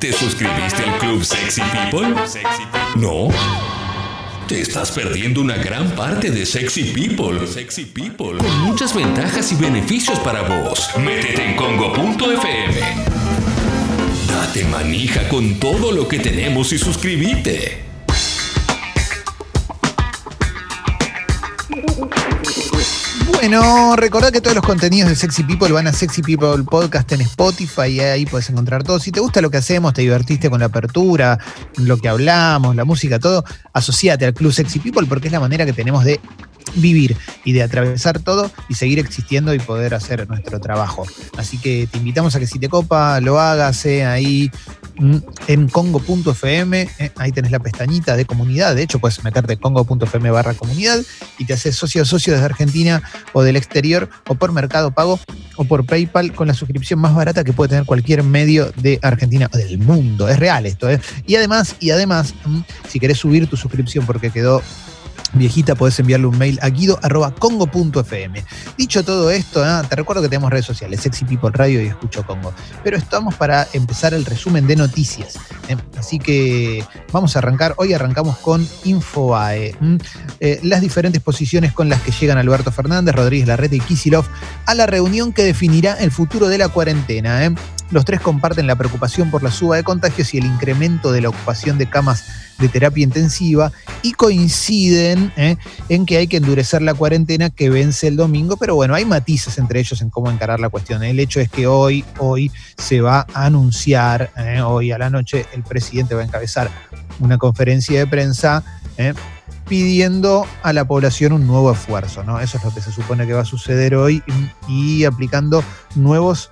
¿Te suscribiste al Club Sexy People? ¿No? Te estás perdiendo una gran parte de Sexy People. Sexy People. Con muchas ventajas y beneficios para vos. Métete en congo.fm. Date manija con todo lo que tenemos y suscríbete. Bueno, recordad que todos los contenidos de Sexy People van a Sexy People Podcast en Spotify y ahí puedes encontrar todo. Si te gusta lo que hacemos, te divertiste con la apertura, lo que hablamos, la música, todo, asociate al Club Sexy People porque es la manera que tenemos de vivir y de atravesar todo y seguir existiendo y poder hacer nuestro trabajo. Así que te invitamos a que si te copa, lo hagas eh, ahí en congo.fm, eh, ahí tenés la pestañita de comunidad, de hecho puedes meterte congo.fm barra comunidad y te haces socio socio desde Argentina o del exterior o por Mercado Pago o por PayPal con la suscripción más barata que puede tener cualquier medio de Argentina o del mundo. Es real esto, ¿eh? Y además, y además, mm, si querés subir tu suscripción porque quedó viejita, podés enviarle un mail a guido.congo.fm. Dicho todo esto, ¿eh? te recuerdo que tenemos redes sociales, Sexy People Radio y Escucho Congo. Pero estamos para empezar el resumen de noticias. ¿eh? Así que vamos a arrancar. Hoy arrancamos con Infobae. Eh, las diferentes posiciones con las que llegan Alberto Fernández, Rodríguez Larreta y Kisilov a la reunión que definirá el futuro de la cuarentena. Los tres comparten la preocupación por la suba de contagios y el incremento de la ocupación de camas de terapia intensiva y coinciden ¿eh? en que hay que endurecer la cuarentena que vence el domingo, pero bueno, hay matices entre ellos en cómo encarar la cuestión. El hecho es que hoy, hoy se va a anunciar, ¿eh? hoy a la noche el presidente va a encabezar una conferencia de prensa. ¿eh? pidiendo a la población un nuevo esfuerzo, ¿no? Eso es lo que se supone que va a suceder hoy y aplicando nuevos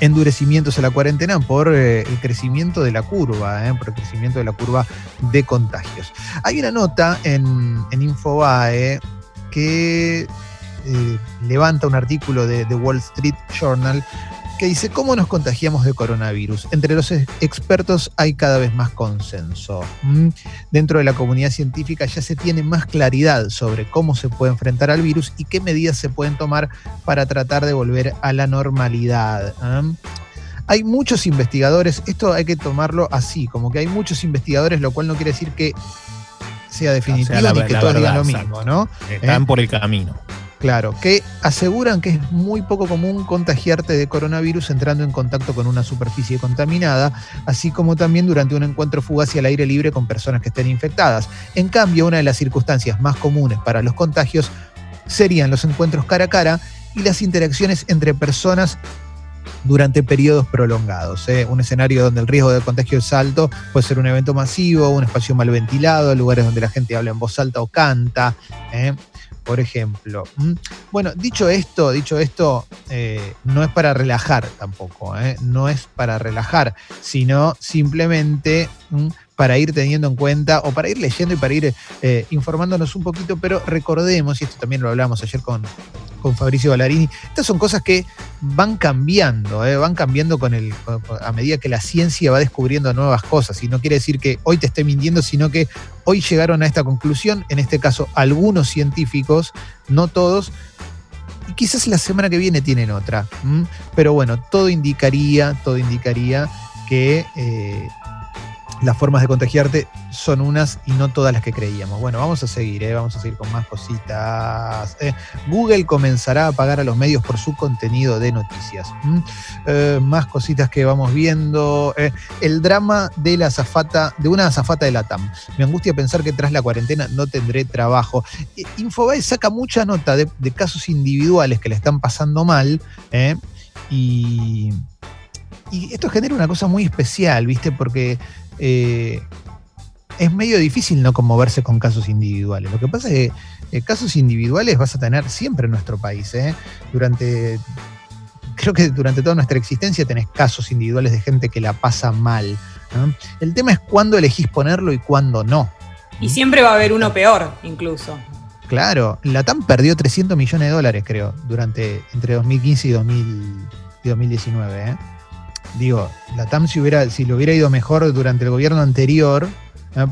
endurecimientos a la cuarentena por eh, el crecimiento de la curva, eh, por el crecimiento de la curva de contagios. Hay una nota en, Infobae que eh, levanta un artículo de The Wall Street Journal que dice, ¿cómo nos contagiamos de coronavirus? Entre los expertos hay cada vez más consenso. ¿Mm? Dentro de la comunidad científica ya se tiene más claridad sobre cómo se puede enfrentar al virus y qué medidas se pueden tomar para tratar de volver a la normalidad. Hay muchos investigadores, esto hay que tomarlo así, como que hay muchos investigadores, lo cual no quiere decir que sea definitivo ni que todos digan lo mismo, ¿no? Están ¿Eh? por el camino. Claro, que aseguran que es muy poco común contagiarte de coronavirus entrando en contacto con una superficie contaminada, así como también durante un encuentro fugaz y al aire libre con personas que estén infectadas. En cambio, una de las circunstancias más comunes para los contagios serían los encuentros cara a cara y las interacciones entre personas durante periodos prolongados. ¿eh? Un escenario donde el riesgo de contagio es alto puede ser un evento masivo, un espacio mal ventilado, lugares donde la gente habla en voz alta o canta. ¿eh? Por ejemplo. Bueno, dicho esto, dicho esto, eh, no es para relajar tampoco, ¿eh? no es para relajar, sino simplemente para ir teniendo en cuenta o para ir leyendo y para ir eh, informándonos un poquito, pero recordemos, y esto también lo hablamos ayer con, con Fabricio Ballarini. Estas son cosas que van cambiando, ¿eh? van cambiando con el, a medida que la ciencia va descubriendo nuevas cosas. Y no quiere decir que hoy te esté mintiendo, sino que hoy llegaron a esta conclusión, en este caso algunos científicos, no todos, y quizás la semana que viene tienen otra. Pero bueno, todo indicaría, todo indicaría que eh, las formas de contagiarte son unas y no todas las que creíamos. Bueno, vamos a seguir, ¿eh? vamos a seguir con más cositas. ¿eh? Google comenzará a pagar a los medios por su contenido de noticias. Eh, más cositas que vamos viendo. el drama de la azafata, de una azafata de la TAM. Me angustia pensar que tras la cuarentena no tendré trabajo. Infobae saca mucha nota de, de casos individuales que le están pasando mal. Y y esto genera una cosa muy especial, ¿viste? Porque eh, es medio difícil no conmoverse con casos individuales. Lo que pasa es que eh, casos individuales vas a tener siempre en nuestro país. ¿eh? Durante, creo que durante toda nuestra existencia tenés casos individuales de gente que la pasa mal. El tema es cuándo elegís ponerlo y cuándo no. Y siempre va a haber uno peor, incluso. Claro, la TAM perdió 300 millones de dólares, creo, durante entre 2015 y, 2019. Digo, la TAM si, hubiera, si le hubiera ido mejor durante el gobierno anterior,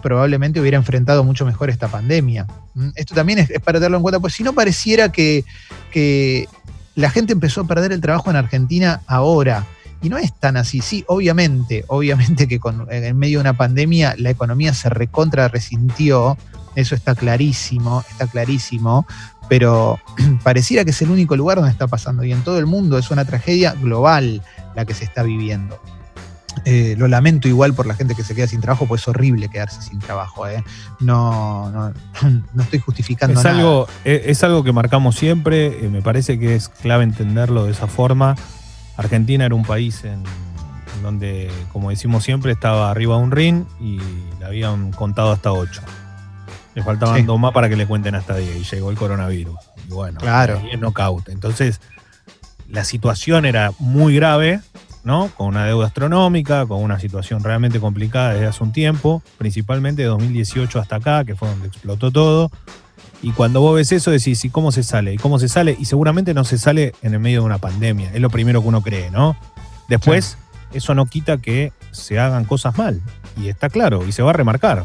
probablemente hubiera enfrentado mucho mejor esta pandemia. ¿Mm? Esto también es, para tenerlo en cuenta, pues si no pareciera que, que la gente empezó a perder el trabajo en Argentina ahora Y no es tan así. Sí, obviamente, obviamente que con, en medio de una pandemia la economía se recontra resintió, eso está clarísimo, está clarísimo, pero pareciera que es el único lugar donde está pasando y en todo el mundo es una tragedia global la que se está viviendo. Eh, lo lamento igual por la gente que se queda sin trabajo, pues es horrible quedarse sin trabajo. ¿eh? No, no, no, estoy justificando es nada. Algo, es, algo que marcamos siempre, eh, me parece que es clave entenderlo de esa forma. Argentina era un país en, donde, como decimos siempre, estaba arriba de un ring y le habían contado hasta ocho. Le faltaban dos más para que le cuenten hasta 10 y llegó el coronavirus. Y bueno, claro. y knockout. Entonces, la situación era muy grave, ¿no? Con una deuda astronómica, con una situación realmente complicada desde hace un tiempo, principalmente de 2018 hasta acá, que fue donde explotó todo. Y cuando vos ves eso, decís, ¿y cómo se sale? ¿Y cómo se sale? Y seguramente no se sale en el medio de una pandemia. Es lo primero que uno cree, ¿no? Después, eso no quita que se hagan cosas mal. Y está claro, y se va a remarcar.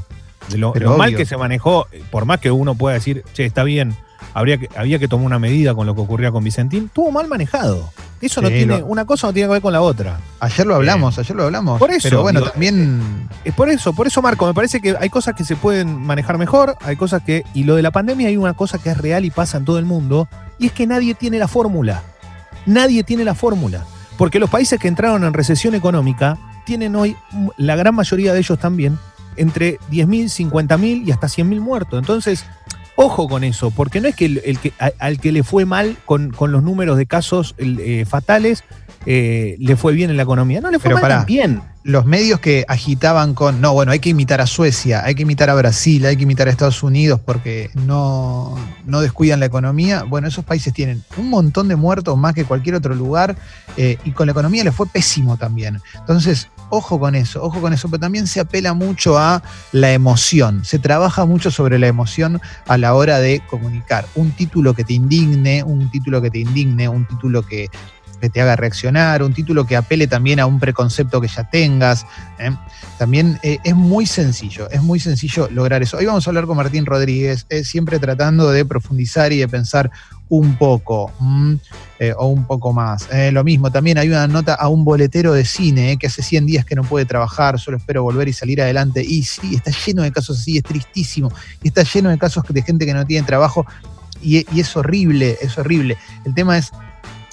De lo, mal que se manejó, por más que uno pueda decir, che, está bien, habría que, había que tomar una medida con lo que ocurría con Vicentín, estuvo mal manejado. Eso no tiene, una cosa no tiene que ver con la otra. Ayer lo hablamos, ayer lo hablamos. Por eso. Pero bueno, también. Es por eso, por eso, Marco, me parece que hay cosas que se pueden manejar mejor, hay cosas que. Y lo de la pandemia hay una cosa que es real y pasa en todo el mundo, y es que nadie tiene la fórmula. Nadie tiene la fórmula. Porque los países que entraron en recesión económica tienen hoy, la gran mayoría de ellos también, entre 10.000, 50.000 y hasta 100.000 muertos. Entonces, ojo con eso, porque no es que, el, que al que le fue mal con, los números de casos eh, fatales, eh, le fue bien en la economía. No le fue mal bien. Los medios que agitaban con, no, bueno, hay que imitar a Suecia, hay que imitar a Brasil, hay que imitar a Estados Unidos porque no, no descuidan la economía. Bueno, esos países tienen un montón de muertos más que cualquier otro lugar eh, y con la economía le fue pésimo también. Entonces, ojo con eso, ojo con eso, pero también se apela mucho a la emoción, se trabaja mucho sobre la emoción a la hora de comunicar. Un título que te indigne, un título que te indigne, un título que, te haga reaccionar, un título que apele también a un preconcepto que ya tengas. ¿eh? También eh, es muy sencillo, es muy sencillo lograr eso. Hoy vamos a hablar con Martín Rodríguez, eh, siempre tratando de profundizar y de pensar un poco eh, o un poco más. Lo mismo, también hay una nota a un boletero de cine que hace 100 días que no puede trabajar, solo espero volver y salir adelante. Y sí, está lleno de casos así, es tristísimo. Y está lleno de casos de gente que no tiene trabajo y es horrible, es horrible. El tema es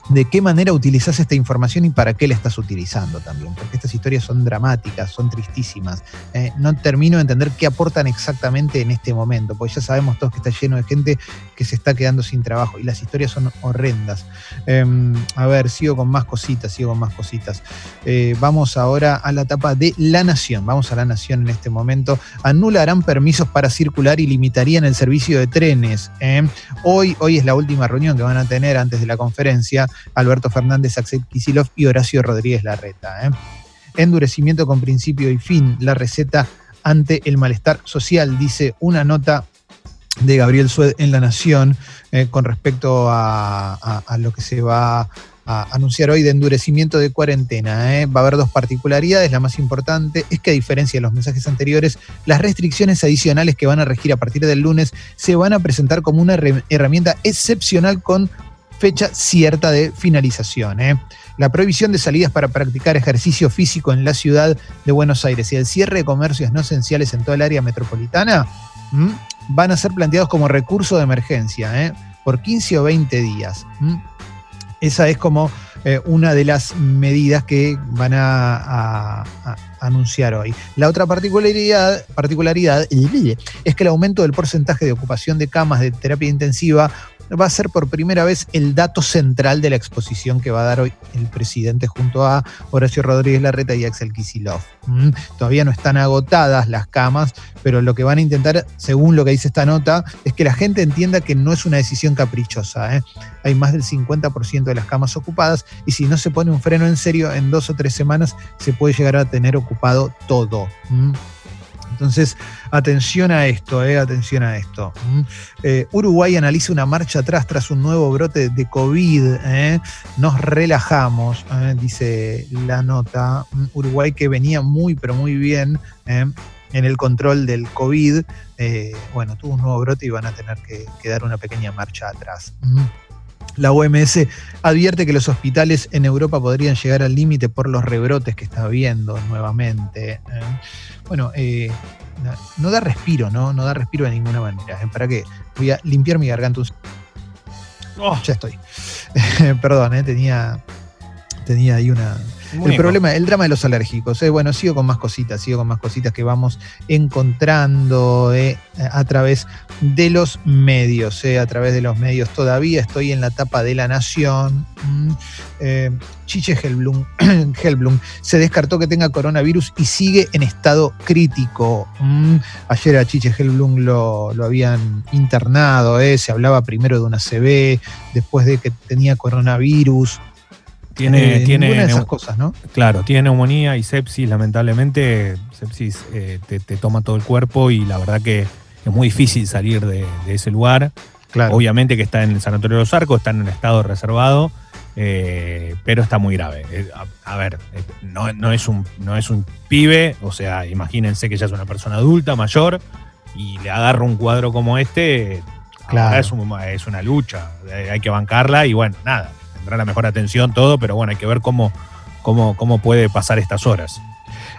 de qué manera utilizas esta información y para qué la estás utilizando también, porque estas historias son dramáticas, son tristísimas. Eh, no termino de entender qué aportan exactamente en este momento, porque ya sabemos todos que está lleno de gente que se está quedando sin trabajo y las historias son horrendas. Em, a ver, sigo con más cositas, sigo con más cositas. Eh, vamos ahora a la etapa de La Nación. Vamos a La Nación en este momento. Anularán permisos para circular y limitarían el servicio de trenes. ¿eh? Hoy, hoy es la última reunión que van a tener antes de la conferencia Alberto Fernández, Axel Kisilov y Horacio Rodríguez Larreta. ¿eh? Endurecimiento con principio y fin, la receta ante el malestar social, dice una nota de Gabriel Sued en La Nación eh, con respecto a, lo que se va a anunciar hoy de endurecimiento de cuarentena. ¿eh? Va a haber dos particularidades. La más importante es que a diferencia de los mensajes anteriores, las restricciones adicionales que van a regir a partir del lunes se van a presentar como una herramienta excepcional con fecha cierta de finalización. ¿eh? La prohibición de salidas para practicar ejercicio físico en la ciudad de Buenos Aires y el cierre de comercios no esenciales en toda el área metropolitana van a ser planteados como recurso de emergencia ¿eh? por 15 o 20 días. Esa es como eh, una de las medidas que van a, anunciar hoy. La otra particularidad, particularidad es que el aumento del porcentaje de ocupación de camas de terapia intensiva va a ser por primera vez el dato central de la exposición que va a dar hoy el presidente junto a Horacio Rodríguez Larreta y Axel Kisilov. Mm, todavía no están agotadas las camas, pero lo que van a intentar, según lo que dice esta nota, es que la gente entienda que no es una decisión caprichosa. ¿eh? Hay más del 50% de las camas ocupadas y si no se pone un freno en serio, en dos o tres semanas se puede llegar a tener ocupado todo. Mm. Entonces, atención a esto, eh, atención a esto. Mm. Eh, Uruguay analiza una marcha atrás tras un nuevo brote de COVID. Eh. Nos relajamos, dice la nota. Mm, Uruguay que venía muy, pero muy bien en el control del COVID. bueno, tuvo un nuevo brote y van a tener que, dar una pequeña marcha atrás. La OMS advierte que los hospitales en Europa podrían llegar al límite por los rebrotes que está habiendo nuevamente. ¿eh? Bueno, eh, no, no da respiro, ¿no? No da respiro de ninguna manera. ¿eh? ¿Para qué? Voy a limpiar mi garganta un Oh, ya estoy. Perdón, ¿eh? tenía, tenía ahí una. El problema, el drama de los alérgicos. ¿eh? Bueno, sigo con más cositas, sigo con más cositas que vamos encontrando ¿eh? a través de los medios. ¿eh? A través de los medios todavía estoy en la tapa de la Nación. Mm, Chiche Helblum, Helblum se descartó que tenga coronavirus y sigue en estado crítico. Mm, ayer a Chiche Helblum lo, lo habían internado, se hablaba primero de una CB, después de que tenía coronavirus. Tiene, Eh, tiene de esas cosas, ¿no? Claro, tiene neumonía y sepsis, lamentablemente. Sepsis eh, te, te toma todo el cuerpo y la verdad que es muy difícil salir de, de ese lugar. Claro. Obviamente que está en el Sanatorio de los Arcos, está en un estado reservado, eh, pero está muy grave. Eh, a, a ver, no, no es un, no es un pibe, o sea, imagínense que ya es una persona adulta, mayor, y le agarra un cuadro como este, Claro. es, un- es una lucha, hay que bancarla y bueno, nada, tendrá la mejor atención, todo, pero bueno, hay que ver cómo, cómo, cómo puede pasar estas horas.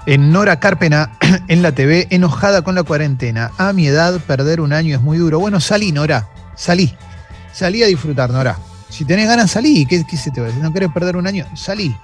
En Nora Carpena, en la TV, enojada con la cuarentena. A mi edad, perder un año es muy duro. Bueno, salí, Nora. Salí. Salí a disfrutar, Nora. Si tenés ganas, salí. ¿Qué, qué se te va a decir? ¿No querés perder un año? Salí.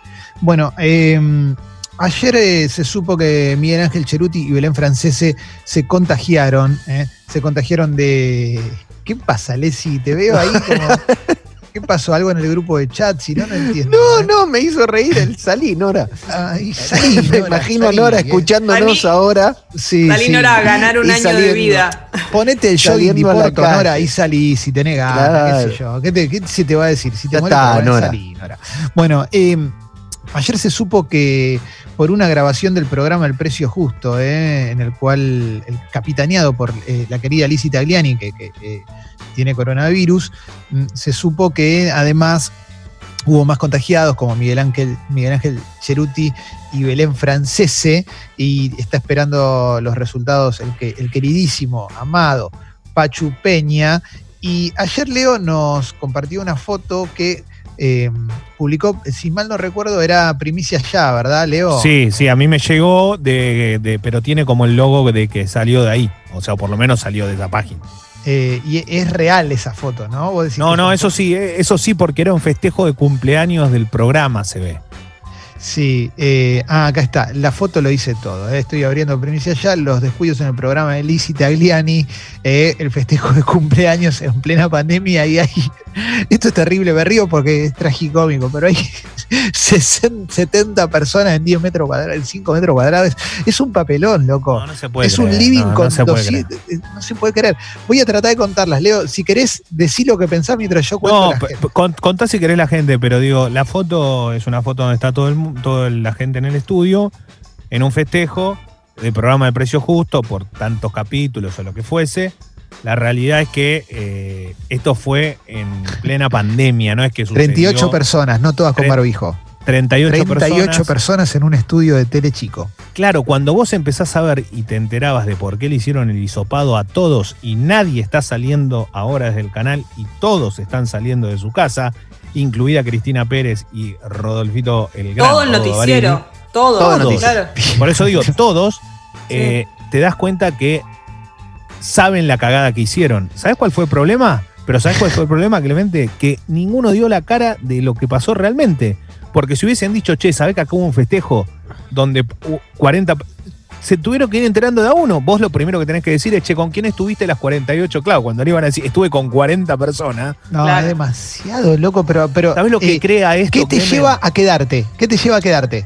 Bueno, eh, ayer eh, se supo que Miguel Ángel Cheruti y Belén Francese se contagiaron. ¿eh? Se contagiaron de. ¿Qué pasa, Leslie? Te veo ahí como. ¿Qué pasó? ¿Algo en el grupo de chat? Si no, no entiendo. No, ¿eh? no, me hizo reír el salí, Nora. Ay, salí, me imagino salí, Nora ¿eh? escuchándonos ahora. Sí, Salí sí. Nora a ganar un Y año de vida. Ponete el jogging Diporto, calle. Nora, y salí si tenés ganas, Claro. qué sé yo. ¿Qué, te, qué se te va a decir? Si te Ya molesta, está, Nora. salí, Nora. Bueno, eh, ayer se supo que por una grabación del programa El Precio Justo, eh, en el cual, el capitaneado por eh, la querida Lizzie Tagliani, que, tiene coronavirus, mm, se supo que además hubo más contagiados como Miguel Ángel, Miguel Cheruti y Belén Francese, y está esperando los resultados el, el queridísimo, amado Pachu Peña. Y ayer Leo nos compartió una foto que eh, publicó, si mal no recuerdo, era primicia ya, ¿verdad, Leo? Sí, sí, a mí me llegó, de, de- pero tiene como el logo de que salió de ahí, o sea, por lo menos salió de esa página. Eh, y es real esa foto, ¿no? Vos decís No, no, es eso sí, eh, eso sí, porque era un festejo de cumpleaños del programa, se ve. Sí, eh, ah, acá está. La foto lo dice todo. eh. Estoy abriendo primicia ya. Los descuidos en el programa de Lizzie Tagliani, eh, el festejo de cumpleaños en plena pandemia. Y hay. Esto es terrible, me río porque es tragicómico, pero hay 60, 70 personas en 10 metros cuadrados, en 5 metros cuadrados. Es un papelón, loco. No, no se puede es un living no, con se puede 200. eh, No se puede creer. Voy a tratar de contarlas. Leo, si querés, decí lo que pensás mientras yo cuento. No, la gente. contá si querés la gente, pero digo, la foto es una foto donde está todo el, toda la gente en el estudio, en un festejo del programa de precio justo, por tantos capítulos o lo que fuese. La realidad es que eh, esto fue en plena pandemia, no es que sucedió 38 personas, no todas con barbijo. 38, 38 personas. personas en un estudio de tele chico. Claro, cuando vos empezás a ver y te enterabas de por qué le hicieron el hisopado a todos y nadie está saliendo ahora desde el canal y todos están saliendo de su casa, incluida Cristina Pérez y Rodolfito el Gran. Todo el noticiero. Barili. Todo, Todo el noticiero. claro. Por eso digo, todos eh, te das cuenta que saben la cagada que hicieron. ¿Sabes cuál fue el problema? Pero ¿sabes cuál fue el problema, Clemente? Que ninguno dio la cara de lo que pasó realmente. Porque si hubiesen dicho, che, ¿sabés que acá hubo un festejo donde uh, 40... Se tuvieron que ir enterando de a uno. Vos lo primero que tenés que decir es, che, ¿con quién estuviste las 48? Claro, cuando le iban a decir, estuve con 40 personas. No, Claro. es demasiado loco, pero. pero ¿Sabés lo que eh, crea esto? ¿Qué te Clemente? lleva a quedarte? ¿Qué te lleva a quedarte?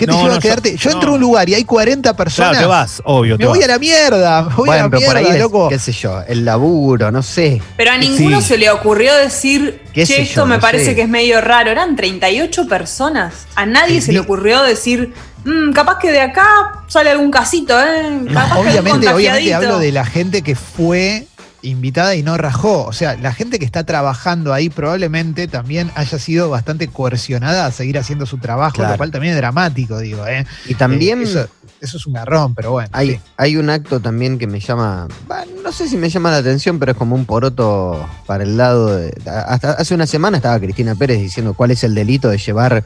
¿Qué te No, lleva no, a yo- quedarte? Yo, entro no. a un lugar y hay 40 personas. Claro, te vas, obvio. Me voy vas. a la mierda, me voy a la pero por ahí mierda, es, loco. qué sé yo, el laburo, no sé. Pero a Sí. ninguno se le ocurrió decir, ¿Qué che, esto yo? me No parece sé. que es medio raro. Eran 38 personas. A nadie se le ocurrió decir, "Mm, capaz que de acá sale algún casito, ¿eh? Capaz que Obviamente, obviamente contagiadito". hablo de la gente que fue invitada y no rajó. O sea, la gente que está trabajando ahí probablemente también haya sido bastante coercionada a seguir haciendo su trabajo, Claro. lo cual también es dramático, digo. ¿eh? Y también Eh, eso- eso es un garrón, pero bueno. Hay, sí. hay un acto también que me llama, no sé si me llama la atención, pero es como un poroto para el lado de... Hasta hace una semana estaba Cristina Pérez diciendo cuál es el delito de llevar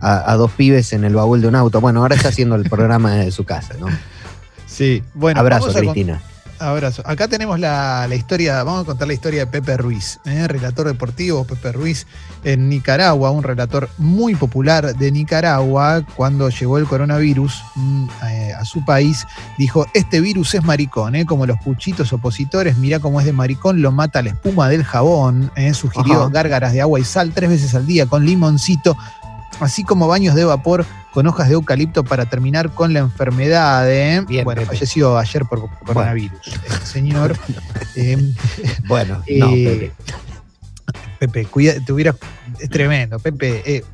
a, a dos pibes en el baúl de un auto. Bueno, ahora está haciendo el programa de su casa, ¿no? Sí, bueno, Abrazo, con- Cristina. Abrazo. Acá tenemos la, la historia, vamos a contar la historia de Pepe Ruiz, ¿eh? relator deportivo Pepe Ruiz en Nicaragua, un relator muy popular de Nicaragua. Cuando llegó el coronavirus mm, eh, a su país, dijo: Este virus es maricón, ¿eh? como los puchitos opositores, mirá cómo es de maricón, lo mata la espuma del jabón. Sugirió Ajá. gárgaras de agua y sal tres veces al día con limoncito, así como baños de vapor con hojas de eucalipto para terminar con la enfermedad. ¿eh? Bien, bueno, Pepe. falleció ayer por coronavirus. Este señor. eh, Bueno, no, eh, Pepe. Pepe, cuida, te es tremendo. Pepe, eh,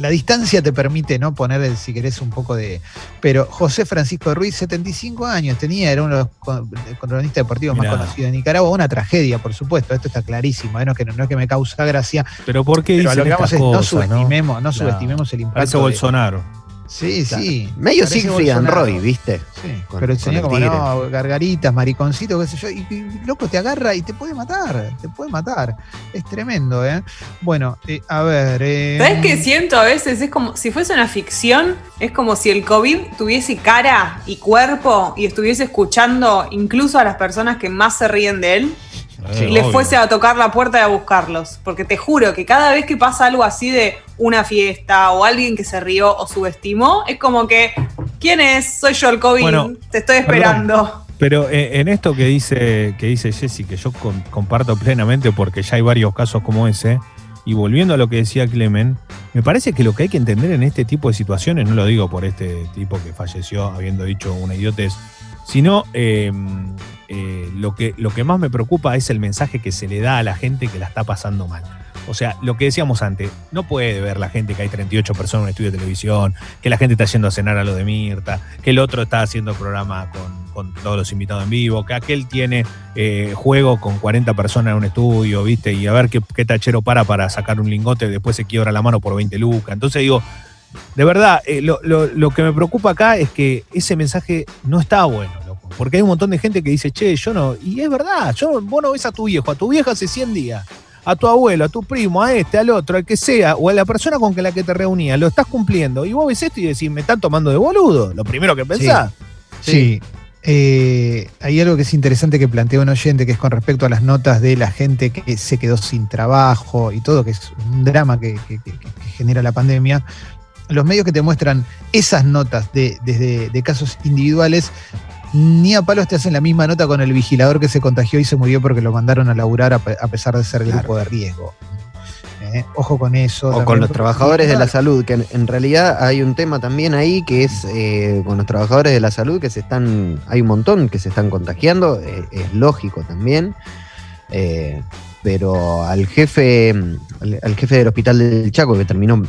la distancia te permite no poner, el- si querés, un poco de. Pero José Francisco Ruiz, 75 años tenía, era uno de los cronistas deportivos Mirá. más conocidos de Nicaragua. Una tragedia, por supuesto, esto está clarísimo, ¿eh? no, es que, no es que me causa gracia. Pero ¿por qué Pero a dicen lo que vamos estas es no subestimemos, no subestimemos el Parece impacto. de- Sí, sí. Medio parece Siegfried and. Roy, ¿viste? Sí, Con- pero el señor como tigre. no, gargaritas, mariconcito, qué sé yo, y, y, loco te agarra y te puede matar, te puede matar. Es tremendo, ¿eh? Bueno, eh, a ver. Eh, ¿Sabes qué siento a veces? Es como si fuese una ficción, es como si el COVID tuviese cara y cuerpo y estuviese escuchando incluso a las personas que más se ríen de él Eh, les obvio. fuese a tocar la puerta y a buscarlos. Porque te juro que cada vez que pasa algo así de una fiesta o alguien que se rió o subestimó, es como que, ¿quién es? Soy yo el COVID, Bueno, te estoy esperando. Pero eh, en esto que dice, que dice Jessy, que yo com- comparto plenamente porque ya hay varios casos como ese, y volviendo a lo que decía Clemen, me parece que lo que hay que entender en este tipo de situaciones, no lo digo por este tipo que falleció habiendo dicho una idiotez, sino eh, eh, lo, que, lo que más me preocupa es el mensaje que se le da a la gente que la está pasando mal. O sea, lo que decíamos antes, no puede ver la gente que hay 38 personas en un estudio de televisión, que la gente está yendo a cenar a lo de Mirta, que el otro está haciendo programa con, con todos los invitados en vivo, que aquel tiene eh, juego con 40 personas en un estudio, ¿viste? Y a ver qué, qué tachero para para sacar un lingote, después se quiebra la mano por 20 lucas. Entonces digo, de verdad, eh, lo, que me preocupa acá es que ese mensaje no está bueno, loco. Porque hay un montón de gente que dice, che, yo no. Y es verdad, yo, vos no ves a tu viejo, a tu vieja hace 100 días, a tu abuelo, a tu primo, a este, al otro, al que sea, o a la persona con la que te reunía, lo estás cumpliendo. Y vos ves esto y decís, me están tomando de boludo. Lo primero que pensás. Sí. Eh, hay algo que es interesante que plantea un oyente, que es con respecto a las notas de la gente que se quedó sin trabajo y todo, que es un drama que genera la pandemia. Los medios que te muestran esas notas de, desde de casos individuales, ni a palos te hacen la misma nota con el vigilador que se contagió y se murió porque lo mandaron a laburar a, pe- a pesar de ser grupo de riesgo. Eh, Ojo con eso. O también. con los trabajadores de la salud, que en, en realidad hay un tema también ahí que es eh, con los trabajadores de la salud que se están, hay un montón que se están contagiando, eh, es lógico también, pero al jefe, al, al jefe del hospital del Chaco que terminó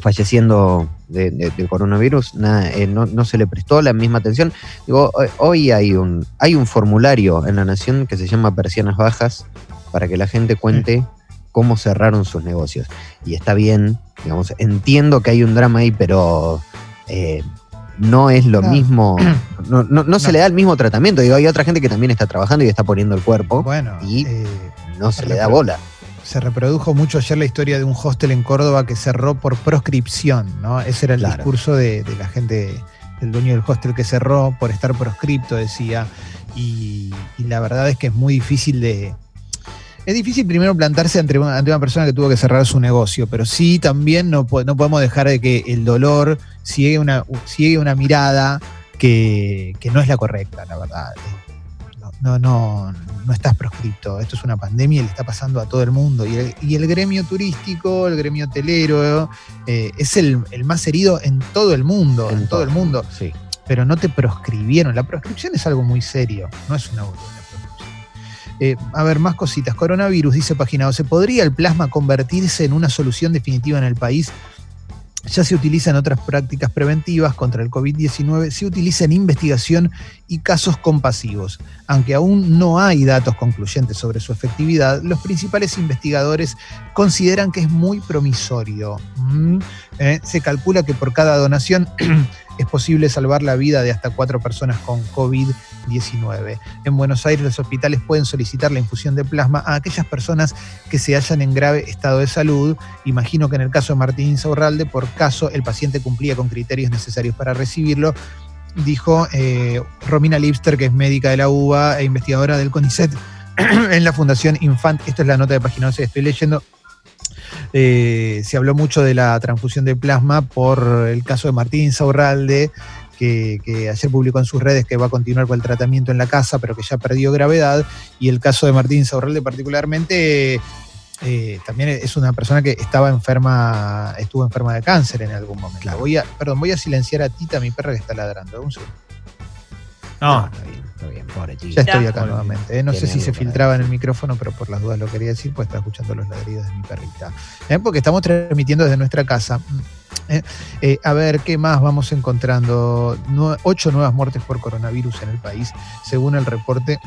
falleciendo de, de- de coronavirus, nada, eh, no, no se le prestó la misma atención. Digo, hoy- hay un, hay un formulario en la Nación que se llama Persianas Bajas para que la gente cuente cómo cerraron sus negocios. Y está bien, digamos, entiendo que hay un drama ahí, pero eh, no es lo mismo, no, no- no se le da el mismo tratamiento. Digo, hay otra gente que también está trabajando y está poniendo el cuerpo, Bueno, Y- eh, no se le da bola. Se reprodujo mucho ayer la historia de un hostel en Córdoba que cerró por proscripción, ¿no? Ese era el Claro. discurso de, de la gente, del dueño del hostel que cerró por estar proscripto, decía. Y, y la verdad es que es muy difícil de. Es difícil primero plantarse ante una, ante una persona que tuvo que cerrar su negocio, pero sí también no, no podemos dejar de que el dolor sigue una, sigue una mirada que, que no es la correcta, la verdad. No, no, no, estás proscripto. Esto es una pandemia y le está pasando a todo el mundo. Y el, y el gremio turístico, el gremio hotelero, eh, es el, el más herido en todo el mundo, en, todo el mundo. Sí. Pero no te proscribieron. La proscripción es algo muy serio, no es una. Eh, a ver, más cositas. Coronavirus, dice Paginado. ¿Se podría el plasma convertirse en una solución definitiva en el país? Ya se utiliza en otras prácticas preventivas contra el COVID-19, se utiliza en investigación y casos compasivos. Aunque aún no hay datos concluyentes sobre su efectividad, los principales investigadores consideran que es muy promisorio. Mm, eh, se calcula que por cada donación es posible salvar la vida de hasta cuatro personas con COVID-19. En Buenos Aires los hospitales pueden solicitar la infusión de plasma a aquellas personas que se hallan en grave estado de salud. Imagino que en el caso de Martín Insaurralde, por caso el paciente cumplía con criterios necesarios para recibirlo, dijo eh, Romina Lipster, que es médica de la UBA e investigadora del CONICET en la Fundación Infant. Esta es la nota de página 11 que estoy leyendo. Eh, se habló mucho de la transfusión de plasma por el caso de Martín Saurralde, que, que, ayer publicó en sus redes que va a continuar con el tratamiento en la casa, pero que ya perdió gravedad. Y el caso de Martín Saurralde particularmente, eh, también es una persona que estaba enferma, estuvo enferma de cáncer en algún momento. Claro. Voy a, perdón, voy a silenciar a Tita, mi perra que está ladrando. Un segundo. No, está bien, está bien, pobre chico. Ya estoy acá nuevamente. ¿eh? No sé si se filtraba en el micrófono, pero por las dudas lo quería decir, pues está escuchando los ladridos de mi perrita. ¿Eh? Porque estamos transmitiendo desde nuestra casa. ¿Eh? Eh, a ver, ¿qué más vamos encontrando? Ocho nuevas muertes por coronavirus en el país, según el reporte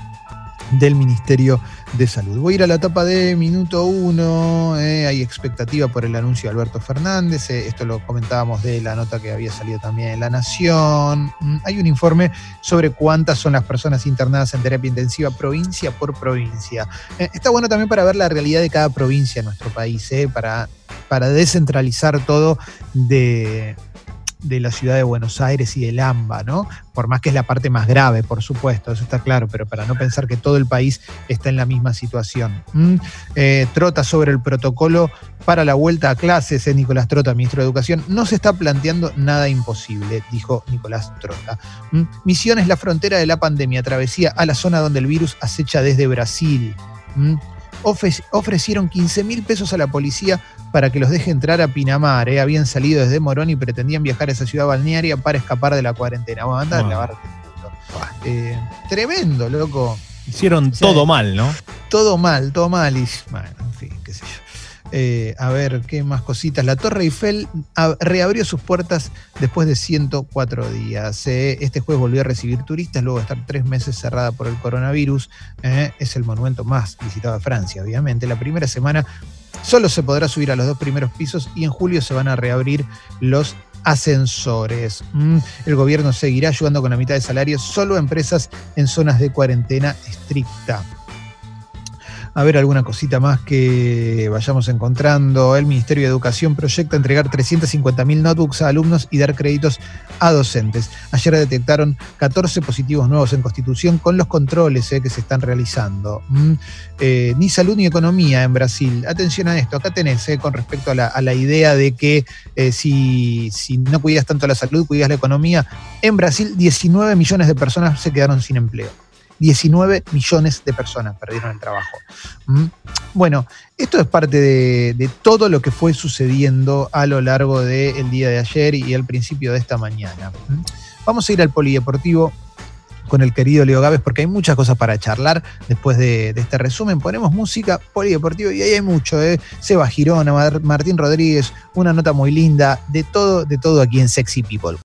del Ministerio de Salud. Voy a ir a la etapa de minuto uno. eh, hay expectativa por el anuncio de Alberto Fernández. eh, esto lo comentábamos de la nota que había salido también en La Nación. Mm, hay un informe sobre cuántas son las personas internadas en terapia intensiva provincia por provincia. Eh, está bueno también para ver la realidad de cada provincia en nuestro país, para, para descentralizar todo de, de la ciudad de Buenos Aires y del AMBA, ¿no? Por más que es la parte más grave, por supuesto, eso está claro, pero para no pensar que todo el país está en la misma situación. ¿Mm? Eh, Trota sobre el protocolo para la vuelta a clases, eh, Nicolás Trota, ministro de Educación, no se está planteando nada imposible, dijo Nicolás Trota. ¿Mm? Misión es la frontera de la pandemia, travesía a la zona donde el virus acecha desde Brasil. ¿Mm? Ofre- ofrecieron 15 mil pesos a la policía para que los deje entrar a Pinamar. ¿eh? Habían salido desde Morón y pretendían viajar a esa ciudad balnearia para escapar de la cuarentena. Vamos a andar a Wow. Eh, tremendo, loco. hicieron todo mal, ¿no? Todo mal, todo mal. Y bueno, Eh, a ver, qué más cositas. La Torre Eiffel ab- reabrió sus puertas después de 104 días. eh. Este jueves volvió a recibir turistas luego de estar tres meses cerrada por el coronavirus. eh. Es el monumento más visitado de Francia, obviamente. La primera semana solo se podrá subir a los dos primeros pisos y en julio se van a reabrir los ascensores. Mm, El gobierno seguirá ayudando con la mitad de salarios solo a empresas en zonas de cuarentena estricta. A ver alguna cosita más que vayamos encontrando. El Ministerio de Educación proyecta entregar 350.000 notebooks a alumnos y dar créditos a docentes. Ayer detectaron 14 positivos nuevos en Constitución con los controles eh, que se están realizando. Mm, eh, ni salud ni economía en Brasil. Atención a esto, acá tenés eh, con respecto a la, idea de que si, si no cuidas tanto la salud, cuidas la economía. En Brasil 19 millones de personas se quedaron sin empleo. 19 millones de personas perdieron el trabajo. ¿Mm? Bueno, esto es parte de, de todo lo que fue sucediendo a lo largo del día de ayer y al principio de esta mañana. ¿Mm? Vamos a ir al polideportivo con el querido Leo Gávez porque hay muchas cosas para charlar después de, de este resumen. Ponemos música polideportivo y ahí hay mucho, ¿eh? Seba Girona, Mar- Martín Rodríguez, una nota muy linda, de todo, de todo aquí en Sexy People.